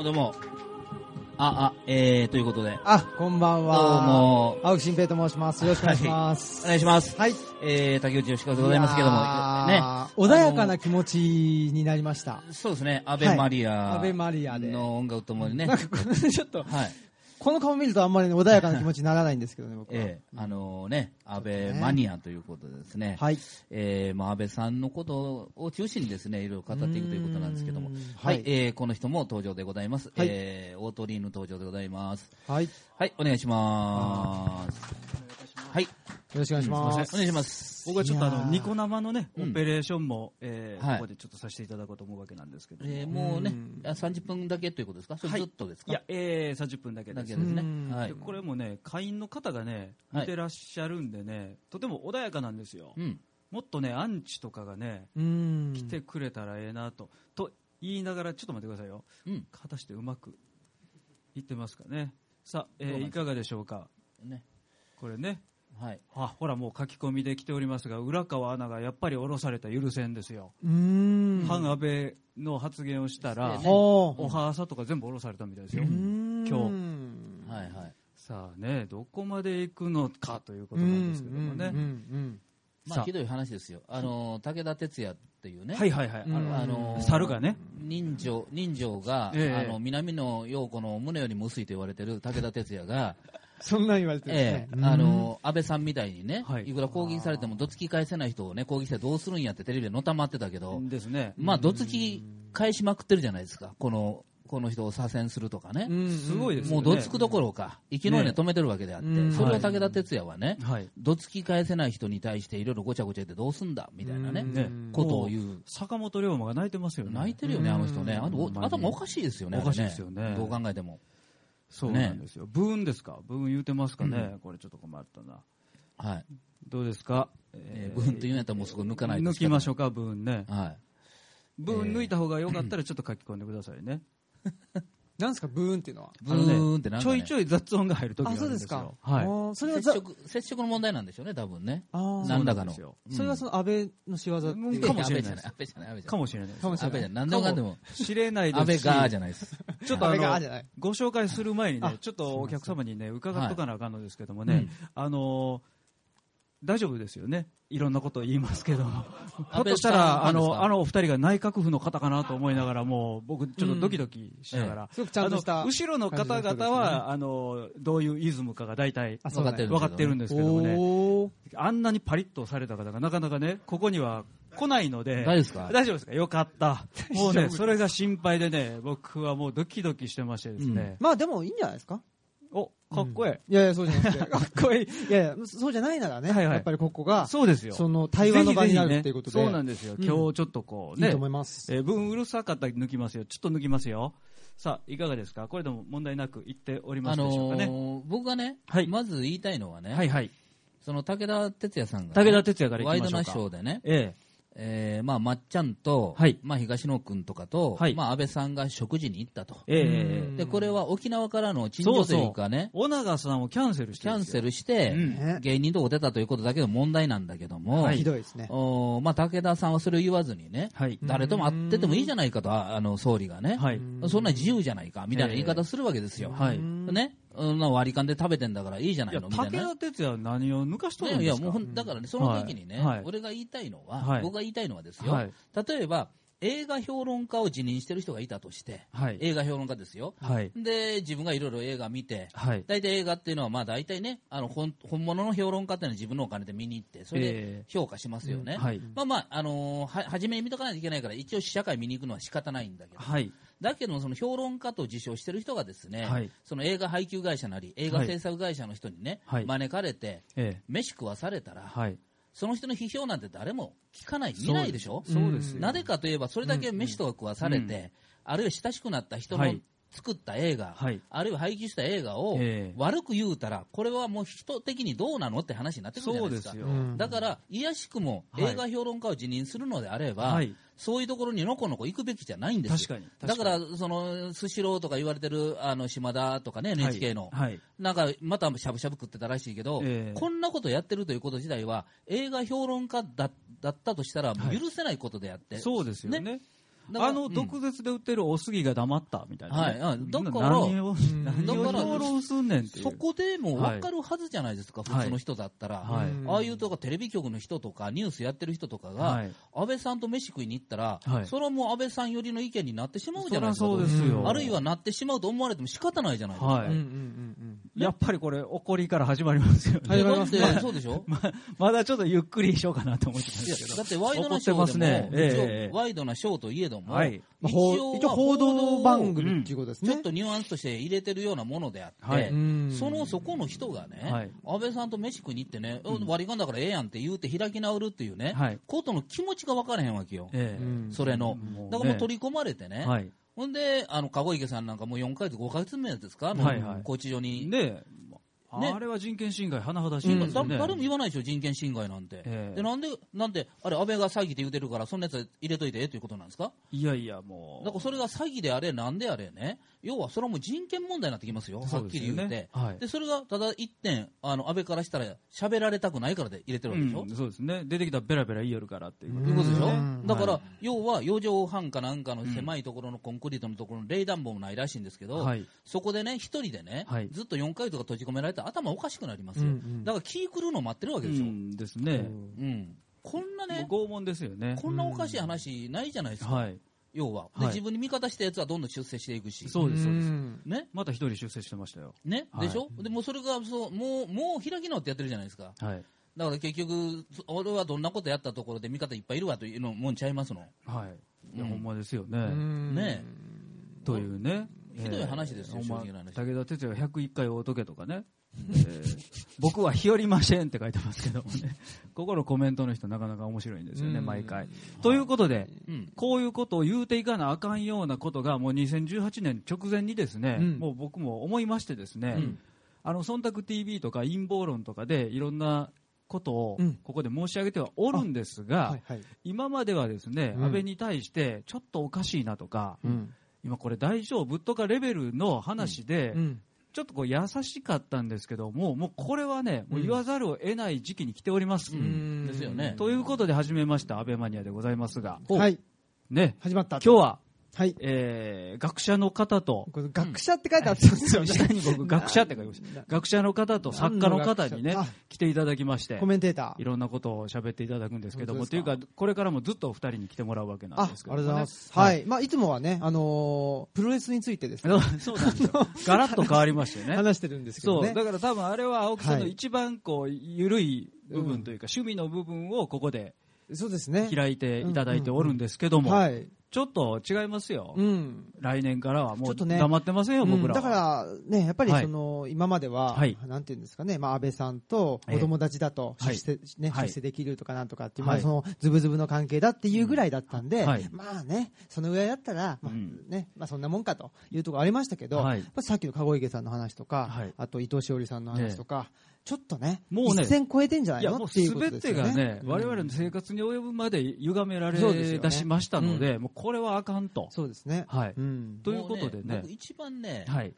もどうも。あ、あ、えー、ということで。あ、こんばんは。どうも青木新平と申します。よろしくお願いします。お願いします。はい。えー、竹内義和でございますけども。いやー穏やかな気持ちになりました。そうですね、アベマリア。アベマリアでの音楽ともにね。なんかこのちょっと、はい。この顔見るとあんまりね穏やかな気持ちにならないんですけどね、僕は。えー、あのね、安倍マニアということでですね。はい。えー、まあ安倍さんのことを中心にですね、いろいろ語っていくということなんですけどもうーん。ははいい、えー、この人も登場でございます。はいえー、オートリーヌ登場でございます。はい。よはい、お願いします。はい、ろしくお願いします。お願いします。僕はちょっとあのニコ生のね、うん。オペレーションも、えここでちょっとさせていただこうと思うわけなんですけど、えー、もうねうん、あ30分だけということですか？それはい。ずっとですか？いや、えー、30分だけです。だけですね。これもね会員の方がねはい。見てらっしゃるんでね、とても穏やかなんですよ、うん。もっとねアンチとかがね。来てくれたらええなと、と言いながらちょっと待ってくださいよ。うん。果たしてうまくいってますかね？さあ、えいかがでしょうか？ね。これねはい。あほらもう書き込みで来ておりますが浦川アナがやっぱり降ろされた許せんですよ、うーん。反安倍の発言をしたら、ね。おはさとか全部降ろされたみたいですよ、今はいはい。さあねどこまで行くのかということなんですけどもね、うんうんまあ、ひどい話ですよ。あの、武田鉄矢っていうね。はいはいはい、うんあのあのー猿がね人情、人情が、ええあの、南野陽子の胸よりも薄いと言われてる武田鉄矢が、そんなん言われてるんですえねえ。あの、安倍さんみたいにね、はい。いくら攻撃されても、どつき返せない人をね、攻撃してどうするんやってテレビでのたまってたけど、ですね、まあ、どつき返しまくってるじゃないですか。この、この人を左遷するとかね。うんすごいですね。うどつくどころか、生きの根止めてるわけであって、ねそれを武田鉄矢はね、はい、どつき返せない人に対していろいろごちゃごちゃ言ってどうすんだみたいなね、ね。ことを言う。坂本龍馬が泣いてますよね。泣いてるよね、あの人ね。あ頭おかしいですよね。おかしいですよね。どう考えても。そうなんですよ、ブーンですか？ブーン言うてますかね、これちょっと困ったな。はい。どうですか、えー、ブーンと言うんやったらもうすぐ抜かないと抜きましょう。うかブーンね。はい。ブーン抜いた方がよかったらちょっと書き込んでくださいね、なんですか、ブーンっていうのは？ブーンってなんか、ね、ちょいちょい雑音が入る時がああ、るんですよ。そうですか。はい。それはざ、接触、接触の問題なんでしょうね、多分ね。あー何らかの。そうなんですよ。それはその安倍の仕業ってうんいう。かもしれない安倍じゃない、安倍じゃない、安倍じゃない。かもしれないです。かもしれない。安倍じゃない。何でも。かんでも、知れないですし。安倍がじゃないです。ちょっとあ安倍がのじゃない。ご紹介する前にねあ、ちょっとお客様にね、伺っとかなあかんのですけどもね。あのー大丈夫ですよね。いろんなことを言いますけど も。ひょっとしたら、あの、あのお二人が内閣府の方かなと思いながら、もう、僕、ちょっとドキドキしながら。すごくちゃんとしたあの後ろの方々は、あの、どういうイズムかが大体あ分かってるんですけどもね。あんなにパリッとされた方がなかなかね、ここには来ないので。大丈夫ですか？大丈夫ですか？よかった。もうね、それが心配でね、僕はもうドキドキしてましてですね。まあでもいいんじゃないですか？お、かっこいい。いやいや、そうじゃなくて。かっこいい。いやいや、そうじゃないならね。はいはいやっぱりここが、そうですよ。その対話の場になるっていうことで。ぜひぜひねそうなんですよ。うん今日ちょっとこうねいいと、思います。えー分うるさかったら抜きますよ。ちょっと抜きますよ。さあ、いかがですか？これでも問題なく言っておりまあすでしょうかね。のー僕がね、はいまず言いたいのはね、はいはい。その武田鉄矢さんがね、武田鉄矢からワイドナいきましょうか。ショーでね、ええーまあ、まっちゃんと、はいまあ、東野君とかと、はいまあ、安倍さんが食事に行ったと。えええうんで、これは沖縄からの陳情というかね、小長さんをキャンセルしてキャンセル。ルして、うんね芸人とこ出たということだけの問題なんだけども、はいひどいですね。おーまあ、武田さんはそれを言わずにね、はい。誰とも会っててもいいじゃないかと、ああの総理がね、はい。そんな自由じゃないかみたいな言い方するわけですよ。はい。いね、うんな割り勘で食べてんだからいいじゃないや、のみたいな。武田鉄矢は何を抜かしとるんね、いやですか？もうほんだからね、その時にね、はいはい俺が言いたいのは、はい僕が言いたいのはですよ、はい。例えば映画評論家を辞任してる人がいたとして、はい。映画評論家ですよ。はい。で、自分がいろいろ映画見て、はい。大体映画っていうのは、まあ大体ね、あの本本物の評論家っていうのは自分のお金で見に行って、それでえ評価しますよね。はい。まあまあ、あのーは初めに見とかないといけないから、一応試写会見に行くのは仕方ないんだけど、はい。だけど、その評論家と自称してる人がですね、はい。その映画配給会社なり、映画制作会社の人にね、はい。招かれて、ええ。飯食わされたら、はい。その人の批評なんて誰も聞かない、見ないでしょ？そうですよ。なぜかといえば、それだけ飯とか食わされて、あるいは親しくなった人のはい作った映画、はいあるいは配給した映画をええ悪く言うたら、これはもう人的にどうなのって話になってくるじゃないでか。そうですすよ。うんだから、いやしくもはい映画評論家を辞任するのであれば、はいそういうところにのこのこ行くべきじゃないんですよ。確かに。だか確ら、その、スシローとか言われてる、あの、島田とかね、に NHK の。はい。なんか、またしゃぶしゃぶ食ってたらしいけど、ええこんなことやってるということ自体は、映画評論家だだったとしたら、許せないことであって、そうですよね。だからあのうん。毒舌で売ってるおすぎが黙ったみたいな、ね。はい。うんだから何を、すんねんって。そこでも分かるはずじゃないですか、はい。普通の人だったら。はい。うん。ああいうとかテレビ局の人とかニュースやってる人とかが、はい。安倍さんと飯食いに行ったら、はい。それはもう安倍さん寄りの意見になってしまうじゃないですか。そりゃそうですよ。あるいはなってしまうと思われても仕方ないじゃないですか。はい。うんうんうんやっぱりこれ、怒りから始まりますよね。始まりますね。そうでしょ？ままだちょっとゆっくりしようかなと思ってたんいやですけど。だってワイドなショーでも、ね。ええ一応ワイドなショーといえども、はい。まあほう一応報道番組っていうことですね。ちょっとニュアンスとして入れてるようなものであって、はい。うん。そのそこの人がね、はい。安倍さんと飯食いに行ってね、割り勘だからええやんって言うて開き直るっていうね、はい。ことの気持ちが分からへんわけよ、ええ。うんそれの。だからもう取り込まれてね、はい。ほんで、あの、籠池さんなんかもう4ヶ月、5ヶ月目ですか、はいはい拘置所に。で、ねあれは人権侵害、甚だしいですだよね。誰も言わないでしょ、人権侵害なんて。ええで、なんで、なんで、あれ、安倍が詐欺って言うてるから、そんなやつ入れといてええということなんですか？いやいや、もう。だからそれが詐欺であれ、なんであれね、要はそれはもう人権問題になってきますよ、はっきり言って。はい。で、それがただ一点、あの、安倍からしたら、喋られたくないからで入れてるわけでしょ？うんそうですね。出てきたらベラベラ言いよるからっていうことでしょ、うん。だから、はい。要は4畳半かなんかの狭いところのコンクリートのところに冷暖房もないらしいんですけど、はい。そこでね、一人でね、はい。ずっと4ヶ月とか閉じ込められたら頭おかしくなりますよ、うんうん。だから気狂うの待ってるわけでしょ、ううんんですね。こんなね、拷問ですよね。こんなおかしい話ないじゃないですか、はい。要は、ではい自分に味方したやつはどんどん出世していくし、そうです、そうです。んね？また一人出世してましたよ。ね？はいでしょ、でもうそれがそうもうもう開き直ってやってるじゃないですか、はい。だから結局、俺はどんなことやったところで味方いっぱいいるわというのもんちゃいますの、はい。いや、うんほんまですようね。んね？というね。ひどい話ですよえーほんま正直な話武田鉄矢が101回会うとけとかね。えー僕は日和ませんって書いてますけどもね。ここのコメントの人なかなか面白いんですよね、うん。毎回。ということで、うん、こういうことを言うていかなあかんようなことが、もう2018年直前にですね、うん。もう僕も思いましてですね、うん。あの、忖度 TV とか陰謀論とかでいろんなことをうん。ここで申し上げてはおるんですが、はいはい。今まではですね、うん。安倍に対してちょっとおかしいなとか、うん。今これ大丈夫とかレベルの話で、うんちょっとこう優しかったんですけども、もうこれはね、もううん言わざるを得ない時期に来ております。うんですよねということで始めました、安倍マニアでございますが、はい。ね、始まった。今日は、はい。えー学者の方と、学者って書いてあったんですよね。下に僕、学者って書きました。学者の方と作家の方にね来ていただきましてコ、メンテーター。いろんなことを喋っていただくんですけども、というか、これからもずっとお二人に来てもらうわけなあ、あんですけども、ね。りがとうございます。はい。まあ、いつもはね、あのープロレスについてですね、そうなんですよ。ガラッと変わりましてね。話してるんですけそう、どね。だから多分あれは青木さんのはい一番こう、緩い部分というか、趣味の部分をここでそうですね。開いていただいておるんですけども、はい。ちょっと違いますよ。うん。来年からはもうちょっとね。黙ってません。よ、僕らは。うんだからね、やっぱりはい。その、今までは、はい。なんていうんですかね、まあ、安倍さんとええ。お友達だとはい。出世、ね、はい。出世できるとかなんとかっていう、はい。まあ、その、ズブズブの関係だっていうぐらいだったんで、はい。まあね、そのぐらいだったら、まあうん。ね、まあそんなもんかというところありましたけど、さっきの籠池さんの話とか、はい。あと伊藤詩織さんの話とか、ちょっとね、もうね一線超えてんじゃないいや、もうのっていうことすべて。がね、うん我々の生活に及ぶまで歪められそうですよね出しましたので、もうこれはあかんと。そうですね。はいうん。ということでね一番ね、はい。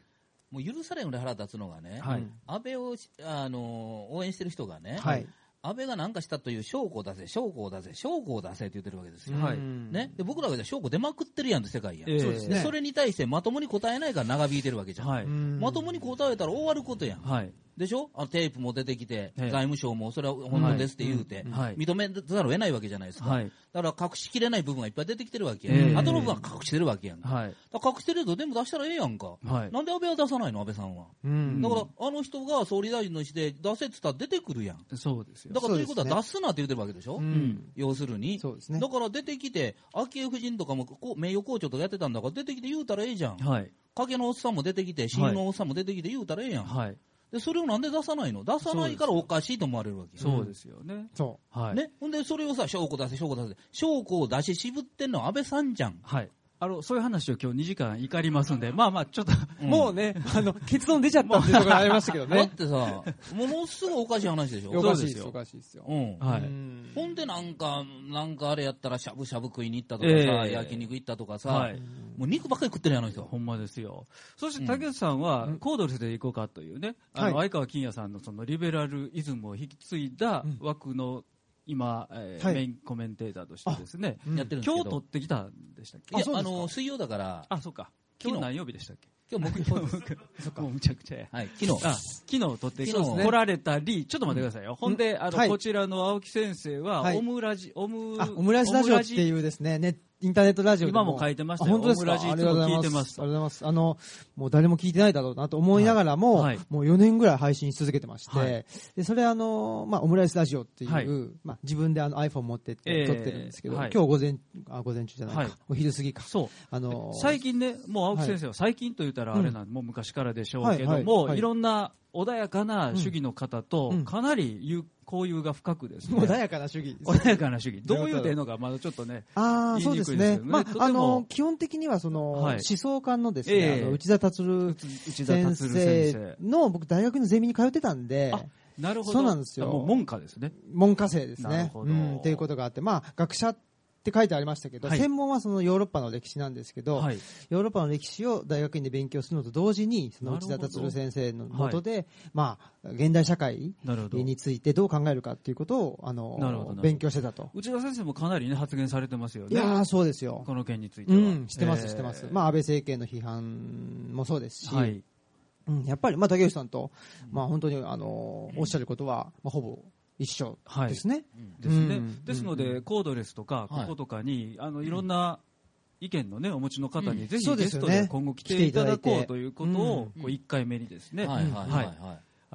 もう許されんぐらい腹立つのがね、はい。安倍をあの応援してる人がね、はい。安倍が何かしたという証拠を出せ、証拠を出せ、証拠を出せって言ってるわけですよ。はいうんね、で僕らは証拠出まくってるやんって世界やん、ええそうですねでそれに対してまともに答えないから長引いてるわけじゃん、はい。うんまともに答えたら終わることやん、はい。でしょ？あのテープも出てきて、ええ。財務省もそれは本当ですって言うて、はい。認めざるを得ないわけじゃないですか、はい。だから隠しきれない部分がいっぱい出てきてるわけやん、ええ。後の部分は隠してるわけやん、隠してると全部出したらええやんか、はい。なんで安倍は出さないの、安倍さんは。うん。だから、あの人が総理大臣の意思で出せって言ったら出てくるやん。そうですよ。だ。からということは出すなって言ってるわけでしょ、うん。要するに。そうですね。だから出てきて、昭恵夫人とかもこう名誉校長とかやってたんだから、出てきて言うたらええじゃん。はい。影のおっさんも出てきて、親友のおっさんも出てきて言うたらええやん。はい。で、それをなんで出さないの？出さないからおかしいと思われるわけよ。そうですよね。そはい。ね。ほんで、それをさ、証拠出せ、証拠出せ。証拠を出し渋ってんのは安倍さんじゃん。はい。あの、そういう話を今日2時間怒りますんで、まあまあ、ちょっと、う。もうね、あの、結論出ちゃったっていうところありましたけど だっね。てさ、ものすごいおかしい話でしょ？おかしいですよ、おかしいですよ。うん。はい。うんほんでなんか、なんかあれやったらしゃぶしゃぶ食いに行ったとかさ、ええ焼肉行ったとかさ、はいもう肉ばっかり食ってるやんあの人。ほんまですよ。そして竹内さんはうんコードレスで行こうかというね、あの、はい相川金也さんのそのリベラルイズムを引き継いだ枠の今、えーはいメインコメンテーターとしてですね、うんやってるんですけど。今日取ってきたんでしたっけ？いやあそうですかあの、水曜だから、あ、そうか。昨日今日何曜日でしたっけ？今日木曜です。もうむちゃくちゃや。はい、昨日。あ昨日取ってき昨日ね来られたり、ちょっと待ってくださいよ。ほんで、あの、はいこちらの青木先生は、はいオムラジ、オム、あ、オムラジラジオってう。いうですね、ね、インターネットラジオで今も書いてましたよ。あ本当ですか？ありがとうございます。いつも聞いてますありがとうございます。あの、もう誰も聞いてないだろうなと思いながらも、はい。はいもう4年ぐらい配信し続けてまして、はい。で、それあの、まあ、オムライスラジオっていう、はいまあ、自分であの iPhone 持ってってええ撮ってるんですけど、はい今日午前、あ、午前中じゃないか、はい。お昼過ぎか。そう。あの、最近ね、もう青木先生は最近と言ったらあれなん、もう昔からでしょうけども、はいはいはい。いろんな穏やかな主義の方とうん、かなり有交友が深くですね。穏やかな主義。穏やかな主義。どういう点のかまだちょっとね、ああ、言いにそうですね。くいですけどねまあ、あの、基本的にはその、はい思想家のですね、内田達内田先生生。の、僕大学のゼミに通ってたんで、あなるほど。そうなんですよもう門下ですね。文科生ですね。なるほどうん、っていうことがあって、まあ、学者って書いてありましたけど、はい専門はそのヨーロッパの歴史なんですけど、はい。ヨーロッパの歴史を大学院で勉強するのと同時に、その内田達先生のもとで、まあ、現代社会。についてどう考えるかっていうことを、あの勉強してたと。内田先生もかなりね、発言されてますよね。いやー、そうですよ。この件については。うん、してます、えーしてます。まあ、安倍政権の批判もそうですし、はい。うん、やっぱり、まあ、竹内さんと、まあ、本当に、あの、おっしゃることは、まあ、ほぼ一緒はい。ですね。ですね。うん。ですので、コードレスとか、こはい。ことかに、あの、いろんな意見のね、お持ちの方うん。に、ぜひゲストで今後来ていただこうということを、うん。こう1回目にですね、はい。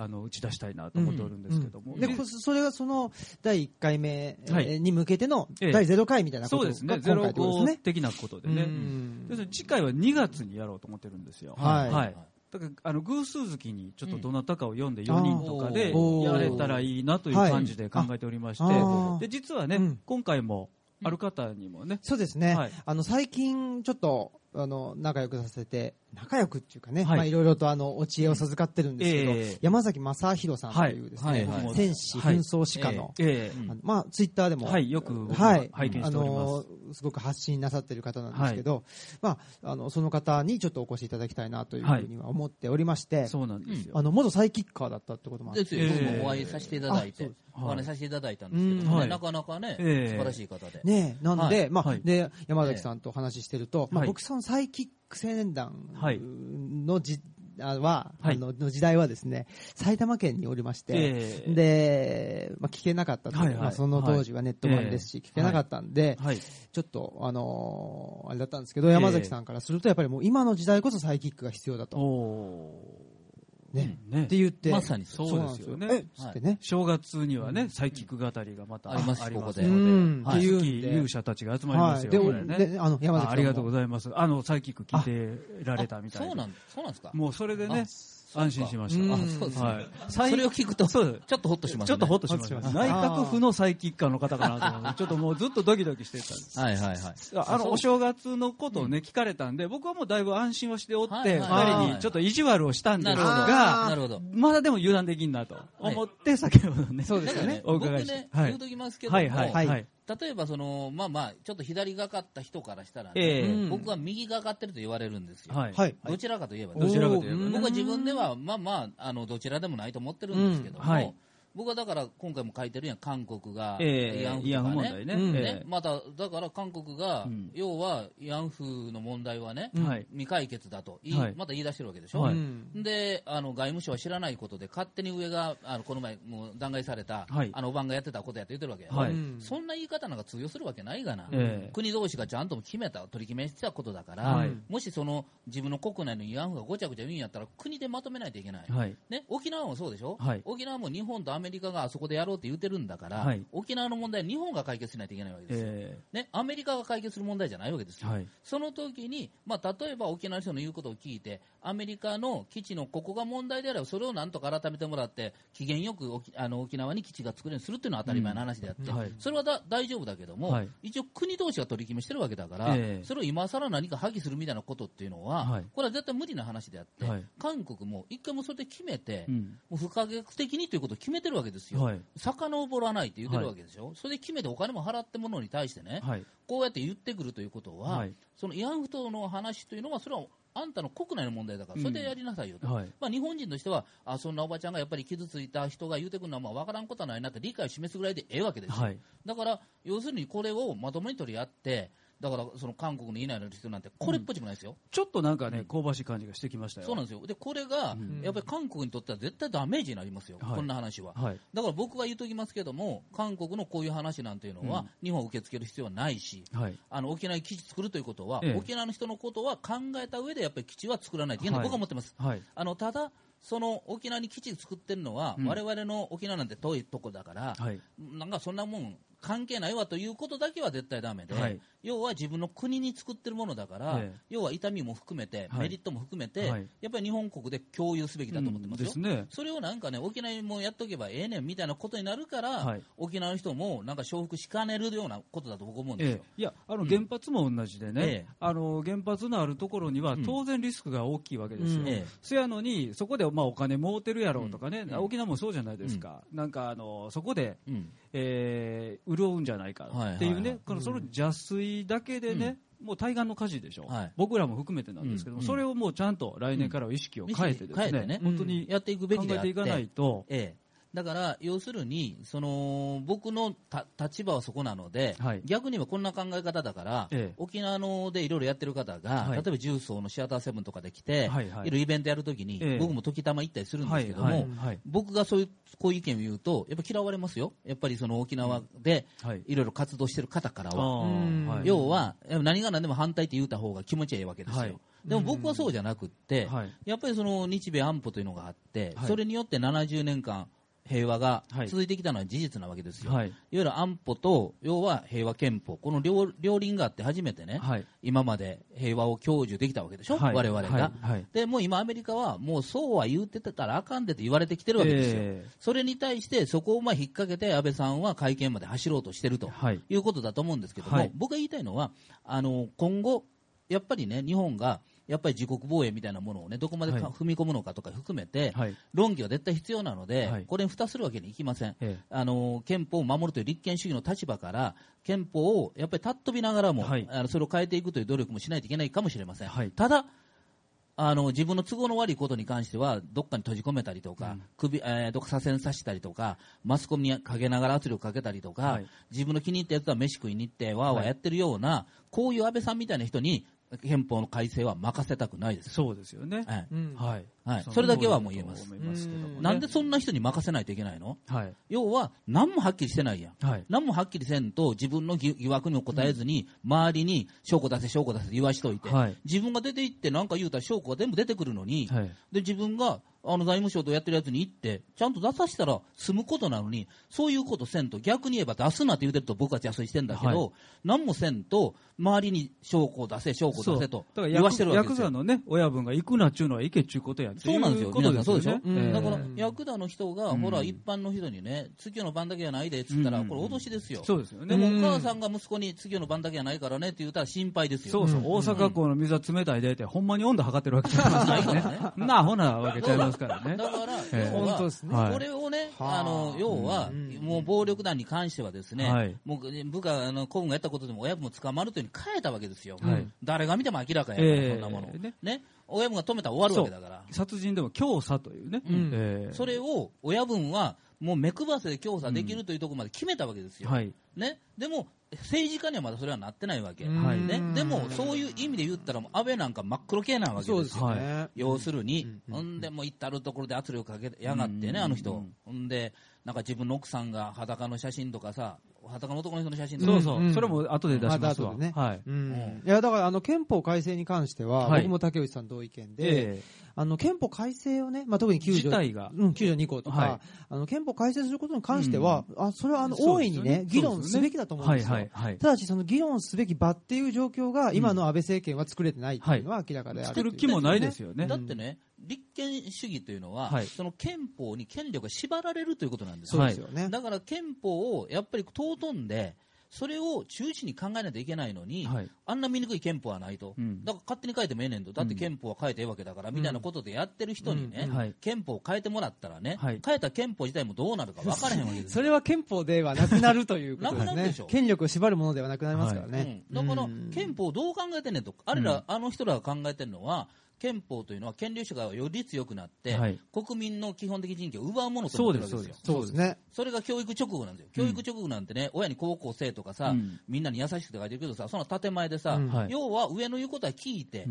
あの、打ち出したいなと思っておるんですけども。で、こそれがその第1回目に向けてのええ。第0回みたいなことがそうですね、ゼ今ロ。的なことでうね。ん。ですので次回は2月にやろうと思ってるんですよ。はい。はい。だから、あの、偶数月にちょっとどなたかを読んで4人とかでうん。やれたらいいなという感じで考えておりまして、はいで、実はね、うん。今回もある方にもね、そうですね。はい。あの、最近、ちょっと、あの、仲良くさせて、仲良くっていうかね、はい。まあ、いろいろと、あの、お知恵を授かってるんですけど、ええ。山崎正弘さんというですね、はいはい。はい。戦士紛争史家の、えうんあのまあ、ツイッターでも、はい、よく僕は、はい。拝見しております。あのすごく発信なさってる方なんですけど、まあ、あのその方にちょっとお越しいただきたいなというふうには思っておりまして、そうなんですよ。あの元サイキッカーだったってこともあって。ええ。僕もお会いさせていただいて、はい。お話しさせていただいたんですけどもね、はい。なかなかね、ええ。素晴らしい方で。ねえなんで、はい。まあ、はい。で、山崎さんとお話ししてると、まあ、はい。僕そのサイキック青年団はいのじ、あは、はい。あのの時代はですね、埼玉県におりまして、ええ。で、まあ、聞けなかったと。はいはい。まあ、その当時はネット版ですし、聞けなかったんで、はい。ちょっと、あのーあれだったんですけど、山崎さんからすると、やっぱりもう今の時代こそサイキックが必要だと。おね。ーね。って言って、まさにそう。ですよ。ねなんですよえつってね。正月にはね、サイキック語りがまたありますありますここで。っていう勇者たちが集まりますよ、で、これね。であの、山崎さん。もあありがとうございます。あの、サイキック聞いてられたみたいで。そうなんそうなんですか。もうそれでね、あ安心しました。うんあそうですねはい。それを聞くと、ちそうょっとほっとしますね。ちょっとほっとしました。内閣府のサイキッカーの方かなと思って、ちょっともうずっとドキドキしてたんです。はいはいはい。あの、お正月のことをね、聞かれたんで、僕はもうだいぶ安心をしておって、二はいはい人にちょっと意地悪をしたんです。が、なるほど。まだでも油断できんなと思って、先ほどね。そうですよね。お僕伺いしてね、はい言うときますけども、はいはいはいはい。例えばその、まあまあ、ちょっと左がかった人からしたらね、ええ。うん。僕は右がかってると言われるんですよ。はい。はい。どちらかといえばね、どちらかといえばね。僕は自分では、まあまあ、あの、どちらでもないと思ってるんですけども、うん。はい僕はだから今回も書いてるやん、韓国が、ええ慰安婦問題ね。うん。えね、また、だから韓国が、うん。要は慰安婦の問題はね、えはい。未解決だと。言い、はい。また言い出してるわけでしょ？はい。うん。であの外務省は知らないことで勝手に上があのこの前もう弾劾された、はい。あのおばんがやってたことやって言ってるわけや、はい。うんそんな言い方なんか通用するわけないがな、ええ国同士がちゃんと決めた取り決めしてたことだから、はい。もしその自分の国内の慰安婦がごちゃごちゃ言うんやったら国でまとめないといけない、はい。ね、沖縄もそうでしょ、はい。沖縄も日本とアメリカがあそこでやろうって言ってるんだから、はい。沖縄の問題は日本が解決しないといけないわけですよ、えね、アメリカが解決する問題じゃないわけですよ、えはい。その時に、まあ、例えば沖縄の人の言うことを聞いて、アメリカの基地のここが問題であれば、それをなんとか改めてもらって、機嫌よく沖あの沖縄に基地が作れるようにするっていうのは当たり前の話であって、うんはいそれはだ大丈夫だけども、はい一応、国同士が取り決めしてるわけだから、ええそれを今更何か破棄するみたいなことっていうのは、はいこれは絶対無理な話であって、はい韓国も一回もそれで決めて、うん。もう不可逆的にということを決めてるわけですよ。はい。遡らないって言ってるわけでしょ、それで決めてお金も払ってものに対してね、はい。こうやって言ってくるということは、はいその慰安婦との話というのは、それはあんたの国内の問題だから、それでやりなさいよと、はい。まあ、日本人としては、あそんなおばちゃんがやっぱり傷ついた人が言うてくるのは、まあ、分からんことはないなって理解を示すぐらいでええわけですよ、はい。だから要するにこれをまともに取り合って、だからその韓国のいないの人なんて、これっぽっちもないですよ。ちょっとなんかね、香ばしい感じがしてきましたよ。そうなんですよでこれが、んやっぱり韓国にとっては絶対ダメージになりますよ、はいこんな話は。はい。だから僕は言うときますけども、韓国のこういう話なんていうのは、日本を受け付ける必要はないし、はい。あの沖縄に基地作るということは、ええ沖縄の人のことは考えた上でやっぱり基地は作らないといけないとはい僕は思ってます。はい。あのただその沖縄に基地作ってるのは、うん我々の沖縄なんて遠いとこだから、はい。なんかそんなもん関係ないわということだけは絶対だめで、はい要は自分の国に作ってるものだから、ええ。要は痛みも含めて、はい。メリットも含めて、はい。やっぱり日本国で共有すべきだと思ってますよ。ですね。それをなんかね、沖縄にもやっとけばええねんみたいなことになるから、はい。沖縄の人もなんか承服しかねるようなことだと僕思うんですよ。え。え、いやあの原発も同じでね、ええ。あの原発のあるところにはうん。当然リスクが大きいわけですよ、うん。ええ。そやのに、そこでまあお金儲てるやろうとかね、うん。沖縄もそうじゃないですか、なんかあのそこで、うん。えー潤うんじゃないかっていうね、はいはいその邪水だけでね、もう対岸の火事でしょ、はい。僕らも含めてなんですけども、うん。それをもうちゃんと来年からは意識を変えてですね、本当にやっていくべ考きであって。えていかないと、ええ、だから、要するに、その僕のた立場はそこなので、はい。逆に言えばこんな考え方だから、ええ。沖縄のでいろいろやってる方が、はい。例えば重曹のシアターセブンとかで来て、はいはい。いろいろイベントやるときに、ええ。僕も時たま行ったりするんですけども、はいはいはい。僕がそういうこういう意見を言うと、やっぱ嫌われますよ、やっぱりその沖縄ではい。いろいろ活動してる方からあは。ーはい。要は、何が何でも反対って言った方が気持ちいいわけですよ。はい。でも僕はそうじゃなくって、はい。やっぱりその日米安保というのがあって、はい。それによって70年間、平和がはい。続いてきたのは事実なわけですよ。はい。い、わゆる安保と、要は平和憲法、この両両輪があって初めてね、はい。今まで平和を享受できたわけでしょ、はい。我々が。はい。はい。でもう今、アメリカはもうそうは言うてたらあかんでと言われてきてるわけですよ。ええ。それに対して、そこをまあ引っ掛けて、安倍さんは会見まで走ろうとしてるとはい。いうことだと思うんですけども、はい。僕が言いたいのは、あの今後、やっぱりね、日本がやっぱり自国防衛みたいなものをね、どこまでかはい。踏み込むのかとか含めて、はい。論議は絶対必要なので、はい。これに蓋するわけにいきません。ええ。あの憲法を守るという立憲主義の立場から、憲法をやっぱりたっ飛びながらも、はい。あのそれを変えていくという努力もしないといけないかもしれません。はい。ただあの自分の都合の悪いことに関しては、どっかに閉じ込めたりとか、首えーどっか左遷させたりとか、マスコミにかけながら圧力かけたりとか、はい。自分の気に入ったやつは飯食いに行って、わーわーやってるような、こういう安倍さんみたいな人に、憲法の改正は任せたくないです。そうですよね。はいうんはい。のはいそれだけはもう言えますますねなんでそんな人に任せないといけないの？はい。要は、何もはっきりしてないやん。はい。何もはっきりせんと、自分の疑疑惑に答えずに、周りに証拠出せ、証拠出せって言わしといて、はい自分が出て行って、何か言うたら証拠が全部出てくるのに、はい。で自分があの財務省とやってるやつに行って、ちゃんと出させたら済むことなのに、そういうことせんと、逆に言えば出すなって言うてると僕は邪推してんだけど、はい。何もせんと、周りに証拠を出せ、証拠を出せとだから言わしてるわけヤクですよ。ザのね、親分が行くなっちゅうのは行けっちゅうことやってそうなんですよ、皆さん、そうでしょ、うん。ええだから、ヤクザの人が、うん。ほら、一般の人にね、月夜の晩だけやないでっつったら、うん。これ、脅しですよ。そうですよね。でも、うん。お母さんが息子に次の晩だけやないからねって言ったら心配ですよ。そうそう、うん。大阪港の水は冷たいでって、ほんまに温度測ってるわけじゃないですからね。なあ、ほなわけちゃいますからね。だから、ええ。要は本当ですねはい。これをね、はあ。あの要は、うん。もう暴力団に関してはですね、はい。もう部下、あの公務がやったことでも親分も捕まるというふうに変えたわけですよ、はい。誰が見ても明らかやから、ええ。そんなもの、ねね。親分が止めたら終わるわけだから、殺人でも強査というね。それを親分はもう目配せで調査できるというところまで決めたわけですよ。はい。ね、でも、政治家にはまだそれはなってないわけ、はい。ね、でもそういう意味で言ったら、もう安倍なんか真っ黒系なわけですすよね。要するに、うんほんでもう至る所で圧力かけやがってね、うん。あの人、ほんで、なんか自分の奥さんが裸の写真とかさ、裸の男の人の写真とか、そうそう、うん。それも後で出しますわ。ね。はい。うん。うん。いやだからあの憲法改正に関しては、はい。僕も竹内さん同意見で、えあの憲法改正をね、まあ、特に9条自体がうん、9条2項とか、はいあの憲法改正することに関しては、あそれはあの大いにね、議論すべきだと思うんはいですよ。はいはい。ただし、その議論すべき場っていう状況が、今の安倍政権は作れてないっていうのは明らかである、作る気もないですよね。だってね、立憲主義というのは、はいその憲法に権力が縛られるということなんですよ。そうですよね。だから憲法をやっぱり尊んで、それを中心に考えないといけないのに、はい。あんな見にくい憲法はないと、うん。だから勝手に変えてもええねんと、だって憲法は変えてええわけだから、みたいなことでやってる人にね、うん。はい。憲法を変えてもらったらね、はい。変えた憲法自体もどうなるか分からへんわけですよ。それは憲法ではなくなるということですね。なくなるでしょ。権力を縛るものではなくなりますからね。うん、だからうん。憲法をどう考えてんねんと、あれら、あの人らが考えてるのは、憲法というのは権利主義がより強くなって、はい。国民の基本的人権を奪うものと思ってるわけですよ。そうですね。それが教育直後なんですよ。教育直後なんてね、親に高校生とかさ、うん。みんなに優しくて書いてるけどさ、その建前でさ、うん。はい。要は上の言うことは聞いて、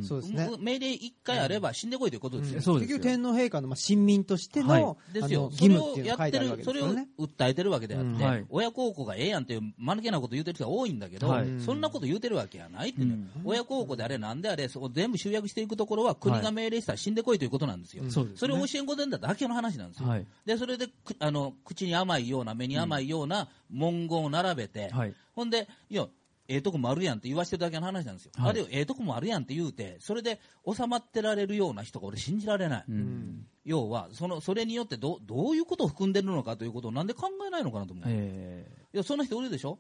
命令一回あれば死んでこいということですよ。そうですよ。結局天皇陛下のまあ親民としてはい。のあの。ですよ。そ義務っていうれをやのが書いてあるわってる、それを。訴えてるわけであって、うん。はい。親孝行がええやんっていう間抜けなこと言うてる人が多いんだけど、はい。そんなこと言うてるわけやないってね、うん。親孝行であれなんであれ、そこ全部集約していくところは国が命令したら死んでこいということなんですよ。うんそれを教えんこでんだだけの話なんですよ。はいで、それでくあの口に甘いような、目に甘いような文言を並べて、はいほんで、いや、ええとこもあるやんって言わしてるだけの話なんですよ。はいあれをええとこもあるやんって言うて、それで収まってられるような人が俺信じられない。うん要は、その、それによってどどういうことを含んでるのかということをなんで考えないのかなと思う。えいや、そんな人おるでしょ？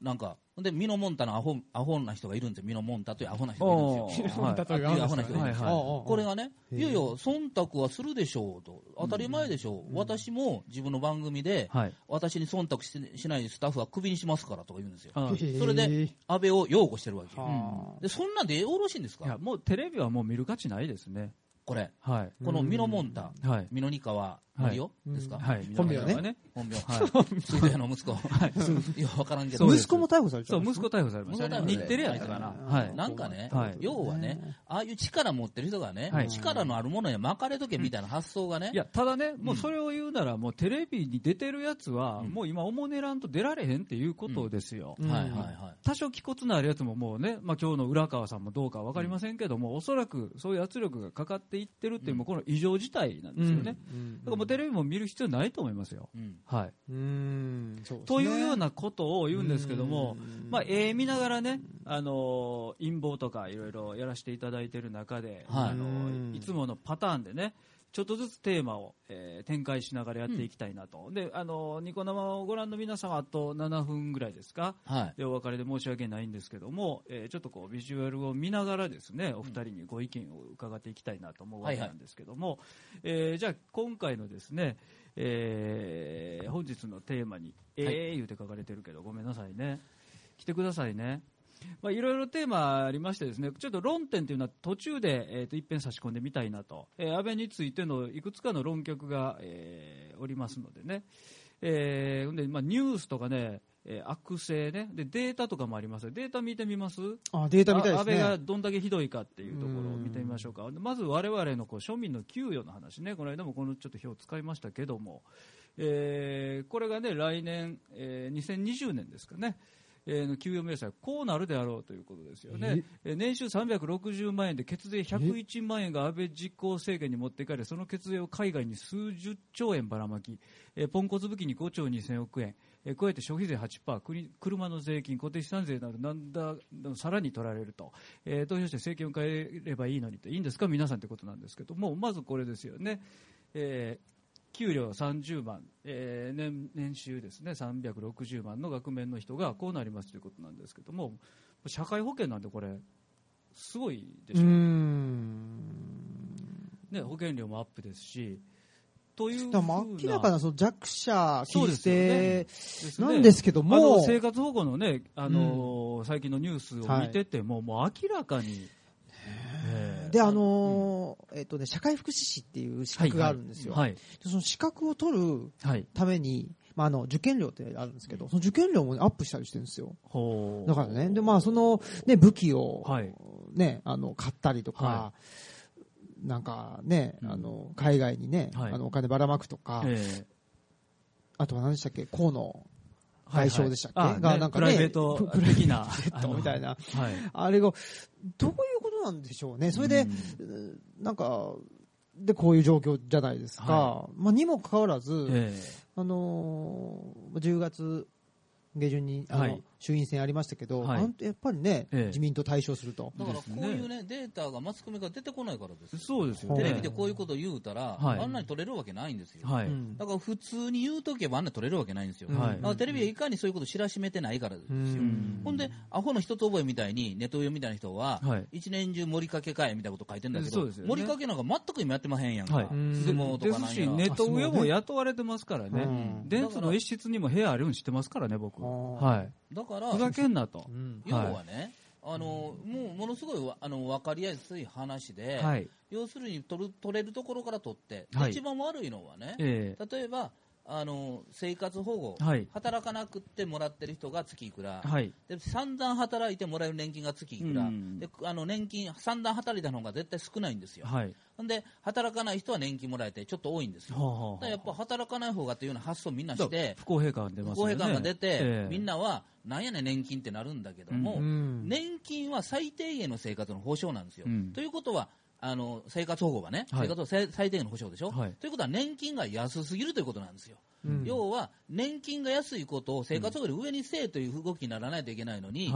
なんか、で、ミノモンタのアホ、アホな人がいるんですよ。ミノモンタというアホなー人がいるんですよ。おー。はいあっていうアホな人がいるんですよ。これがね、いやいや、忖度はするでしょうと、当たり前でしょう、私も自分の番組で、はい。私に忖度ししないスタッフはクビにしますからとか言うんですよ、それで安倍を擁護してるわけでそんなんでよろしいんですか？いや、もうテレビはもう見る価値ないですねこれ、はい。このミノモンタ、はい。ミノニカワマリオですか、はい。本名はね。本名、はい。ついでの息子、い。や、分からんけど。息子も逮捕されてたそう息子逮捕されました。日テレやったかな。はい。なんかね、はい。要はね、ああいう力持ってる人がね、はい。力のあるものに巻かれとけみたいな発想がね、いやただね、もうそれを言うなら、もうテレビに出てるやつは、うん。もう今、おもねらんと出られへんっていうことですよ、うん。はいはいは多少気骨のあるやつももうね、まあ今日の浦川さんもどうか分かりませんけども、おそらくそういう圧力がかかっていってるっていう、うん。もうこの異常事態なんですよね、うん。だからもうテレビも見る必要ないと思いますよ。い、うん。はい、うん。そね。というようなことを言うんですけども、うん。まあ、絵見ながらね、あのー陰謀とかいろいろやらせていただいている中で、はい。あのうん。ーいつものパターンでね、ちょっとずつテーマを、えー展開しながらやっていきたいなと、であのーニコ生をご覧の皆さんはあと7分ぐらいですか、はい、でお別れで申し訳ないんですけども、えーちょっとこうビジュアルを見ながらですねお二人にご意見を伺っていきたいなと思うわけなんですけども、えーじゃあ今回のですね、えー本日のテーマに「えー」言うて書かれてるけどごめんなさいね。来てくださいね。まあ、いろいろテーマありましてですね、ちょっと論点というのは途中で、えー、と一遍差し込んでみたいなと、えー安倍についてのいくつかの論曲が、えーおりますのでね、えーでまあ、ニュースとかね、えー悪性ね。で、データとかもあります。データ見てみます？あデータみたいですあ安倍がねどんだけひどいかっていうところを見てみましょうか、まず我々のこう庶民の給与の話ね、この間もこのちょっと表を使いましたけども、えーこれがね、来年、えー2020年ですかね。えーの給与明細こうなるであろうということですよね、えー。年収360万円で血税101万円が安倍実行政権に持っていかれその血税を海外に数十兆円ばらまき、えーポンコツ武器に5兆2000億円、えー加えて消費税8%国車の税金固定資産税などなんださらに取られると、えー投票して政権を変えればいいのにと。いいんですか？皆さんということなんですけどもまずこれですよね。えー給料30万、えー年年収ですね。360万の額面の人がこうなりますということなんですけども。社会保険なんでこれすごいでう。しょ、ん。ね、保険料もアップですし。という明らかなその弱者規ですね。定なんですけどあもの生活保護のね、あのー最近のニュースを見てても、もう明らかに、えーであのーえっとね社会福祉士っていう資格があるんですよ、はいでその資格を取るはい。ために、まあ、あの受験料ってあるんですけどその受験料も、ね、アップしたりしてるんですよ。だからねで、まあ、その、ね、武器を、はい。ね、あの買ったりとか、はなんかね、うん。あの海外にね、はい。あのお金ばらまくとか、えあとは何でしたっけ河野ーはい。賠償でしたっけあねがなんかねプライベート的なみたいな。はい。あれがどういうことなんでしょうね。それで、なんかでこういう状況じゃないですか、はまあ、にもかかわらず、えあのー、10月下旬にあの、はい衆院選ありましたけど、はい。やっぱりね、ええ。自民党対象すると。だからこういうね、データがマスコミが出てこないからですよ。そうですよね。テレビでこういうことを言うたら、はい。あんなに取れるわけないんですよ。はい、うん。だから普通に言うとけばあんなに取れるわけないんですよ。はい。だからテレビはいかにそういうことを知らしめてないからですよ。うん。ほんで、アホの一つ覚えみたいに、ネトウヨみたいな人は、はい。一年中盛りかけかえみたいなこと書いてんだけど、そうですよね。盛りかけなんか全く今やってまへんやんか。相撲とですし、かなんやら。ネット上も雇われてますからね、うん。電通の一室にも部屋あるようにしてますからね、僕、はい、だからふ、ざけんなと、うん。要はね、あのもうものすごいわあの分かりやすい話で、はい。要するに取る取れるところから取って、はい。一番悪いのはね、え。例えばあの生活保護、はい。働かなくってもらってる人が月いくら、えはい。で散々働いてもらえる年金が月いくら、うん。であの年金、散々働いたのが絶対少ないんですよ、はい。で働かない人は年金もらえてちょっと多いんですよ、はあはやっぱ働かない方がっていうような発想みんなして、不公平感出ね。公平感が出て、ええ。みんなはなんやねん年金ってなるんだけども、ううん。年金は最低限の生活の保障なんですよ。うん。ということはあの生活保護はね、はい。生活最最低限の保障でしょ、はい。ということは年金が安すぎるということなんですよ。うん。要は年金が安いことを生活保護より上にせえという動きにならないといけないのに、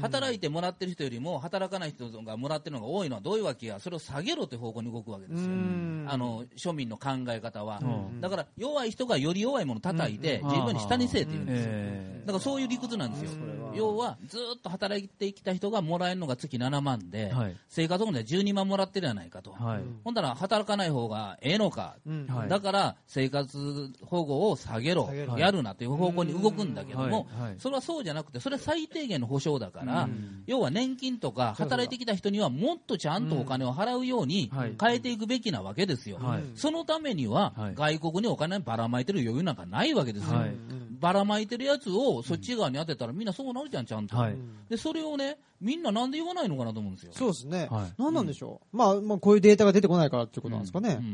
働いてもらってる人よりも働かない人がもらってるのが多いのはどういうわけや、それを下げろという方向に動くわけですよ、うん。あの庶民の考え方は、うん。だから弱い人がより弱いものを叩いて、うん。自分に下にせえって言うんですよ。ええだからそういう理屈なんですよ、要はずーっと働いてきた人がもらえるのが月7万で、はい。生活保護で12万もらってるじゃないかと、はい。ほんだら働かない方がええのか、うん。はい。だから生活保護を下げろ、やるなという方向に動くんだけども、それはそうじゃなくて、それは最低限の保障だから、うん。要は年金とか働いてきた人にはもっとちゃんとお金を払うようにはい。変えていくべきなわけですよ。はい。そのためにははい。外国にお金ばらまいてる余裕なんかないわけですよ。はいばらまいてるやつをそっち側に当てたらみんなそうなるじゃん、ちゃんと。はいで、それをね、みんななんで言わないのかなと思うんですよ。そうですねはい。何なんでしょう。まあ、まあ、こういうデータが出てこないからっていうことなんですかね。うん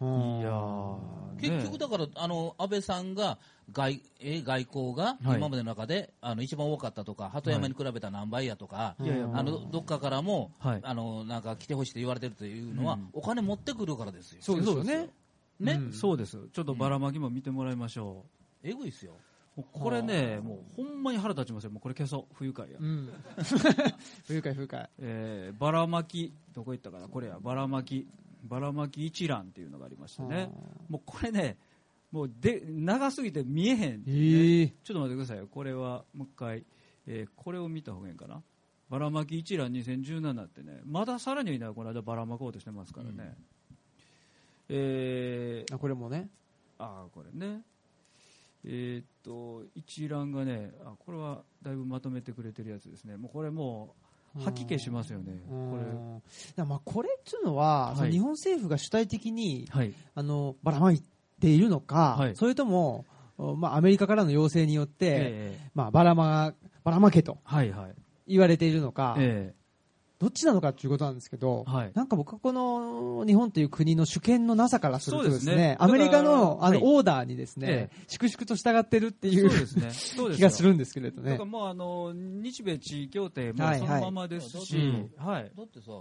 うんいやー結局だから、あの安倍さんが外え外交がはい今までの中で、あの一番多かったとか、鳩山に比べたら何倍やとか、いやいやあのどっかからも、はいあのなんか来てほしいと言われてるというのは、うんお金持ってくるからですよ。そうですよね。ね、うんそうです。ちょっとばらまきも見てもらいましょえぐいっすよ。これね、もうほんまに腹立ちますよ。もうこれ消そう。不愉快やう。ん。不愉快不愉快。えーばらまき、どこ行ったかな？これや、ばらまき。ばらまき一覧っていうのがありましてね。もうこれね、もうで、長すぎて見えへん、ええ。ちょっと待ってくださいよ。これは、もう一回、えーこれを見た方がいいかな？ばらまき一覧2017ってね、まださらにこの間ばらまこうとしてますからね。えーあ、これもね。あーこれね。えーっと、一覧がね、あ、これはだいぶまとめてくれてるやつですね。もうこれもう、吐き気しますよね。これ。まあこれっていうのは、はいその日本政府が主体的にはい。あのばらまいているのか、はいそれとも、おまあ、アメリカからの要請によって、ええまあ、ばらまばらまけと。言われているのか、えどっちなのかっていうことなんですけど、はい。なんか僕はこの日本という国の主権のなさからするとですね、そうですね。アメリカのあの、オーダーにですね、え粛々と従ってるってえいうそうですね。そうですよ。気がするんですけれどね。だから。もうあの日米地位協定もはいそのままですし、はいはい、だってさ、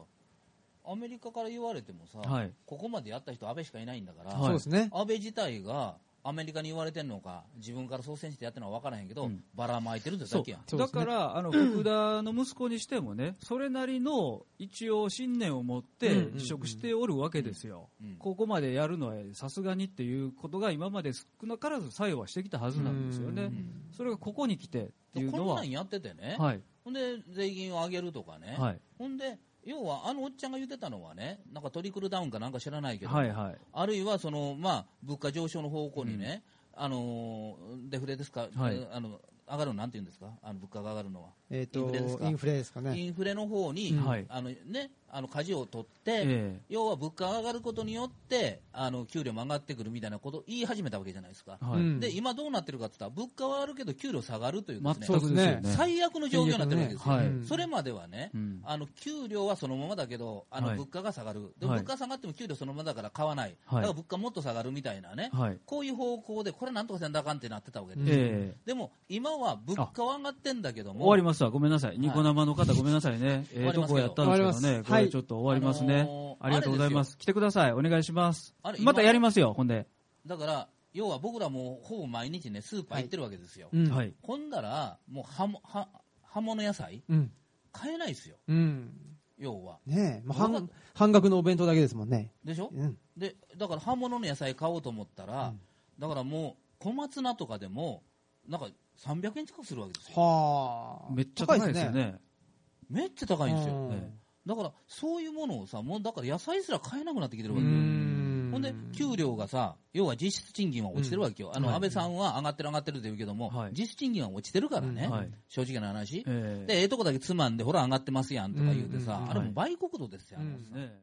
アメリカから言われてもさ、はい。ここまでやった人、安倍しかいないんだから、はい。そうですね。安倍自体がアメリカに言われてるのか、自分から率先してやってるのは分からへんけど、うん。ばらまいてるってだけやだからあの 福田の息子にしてもね、それなりの一応信念を持って辞職しておるわけですよ、うんここまでやるのはさすがにっていうことが今まで少なからず作用はしてきたはずなんですよね、うんそれがここに来てっていうこのは、んなんやっててね、はい。ほんで税金を上げるとかね、はい。ほんで、要はあのおっちゃんが言ってたのはね、なんかトリクルダウンかなんか知らないけど、はいはい。あるいはその、まあ、物価上昇の方向にね、あのーデフレですか、はい。あの上がるのなんて言うんですか、あの物価が上がるのは。えっ、とインフレですか？インフレですかね。インフレの方に、うん。はい。あのね、あの舵を取って、え要は物価が上がることによってあの給料も上がってくるみたいなことを言い始めたわけじゃないですか、えはい。うん。で今どうなってるかって言ったら物価は上がるけど給料下がるというです、ね全くですよね。最悪の状況になってるわけですよ、ね。はい。それまではね、うん。あの給料はそのままだけどあのはい。物価が下がる、ではい。物価下がっても給料そのままだから買わない、はい。だから物価もっと下がるみたいなね、はい。こういう方向でこれなんとかせんだあかんってなってたわけです、うんええ。でも今は物価は上がってんだけども。終わりますわ、ごめんなさい、ニコ生の方、ごめんなさいね、ええとこやったんですけどね、これちょっと終わりますね、はい。あのーありがとうございます、来てください、お願いします。あれ、またやりますよ、ほんで、だから要は僕らもほぼ毎日ねスーパー行ってるわけですよ、うん。はい、ほんだらもう葉も葉葉物野菜うん。買えないですよ。うん。要は。ねえ、半半額のお弁当だけですもんね。でしょ？うん。でだから葉物の野菜買おうと思ったら、うん。だからもう小松菜とかでもなんか300円近くするわけですよ。はあ。めっちゃ高いですよね。ね、めっちゃ高いんですよ、うん。えだからそういうものをさもうだから野菜すら買えなくなってきてるうわけよ、ん。ほんで、給料がさ、要は実質賃金は落ちてるわけよ。あの、安倍さんは上がってる上がってるって言うけども、はい。実質賃金は落ちてるからね。うん。はい。正直な話。ええ。で、ええとこだけつまんで、ほら上がってますやんとか言うてさ、うん。うん。あれも売国度ですよ。うん。ね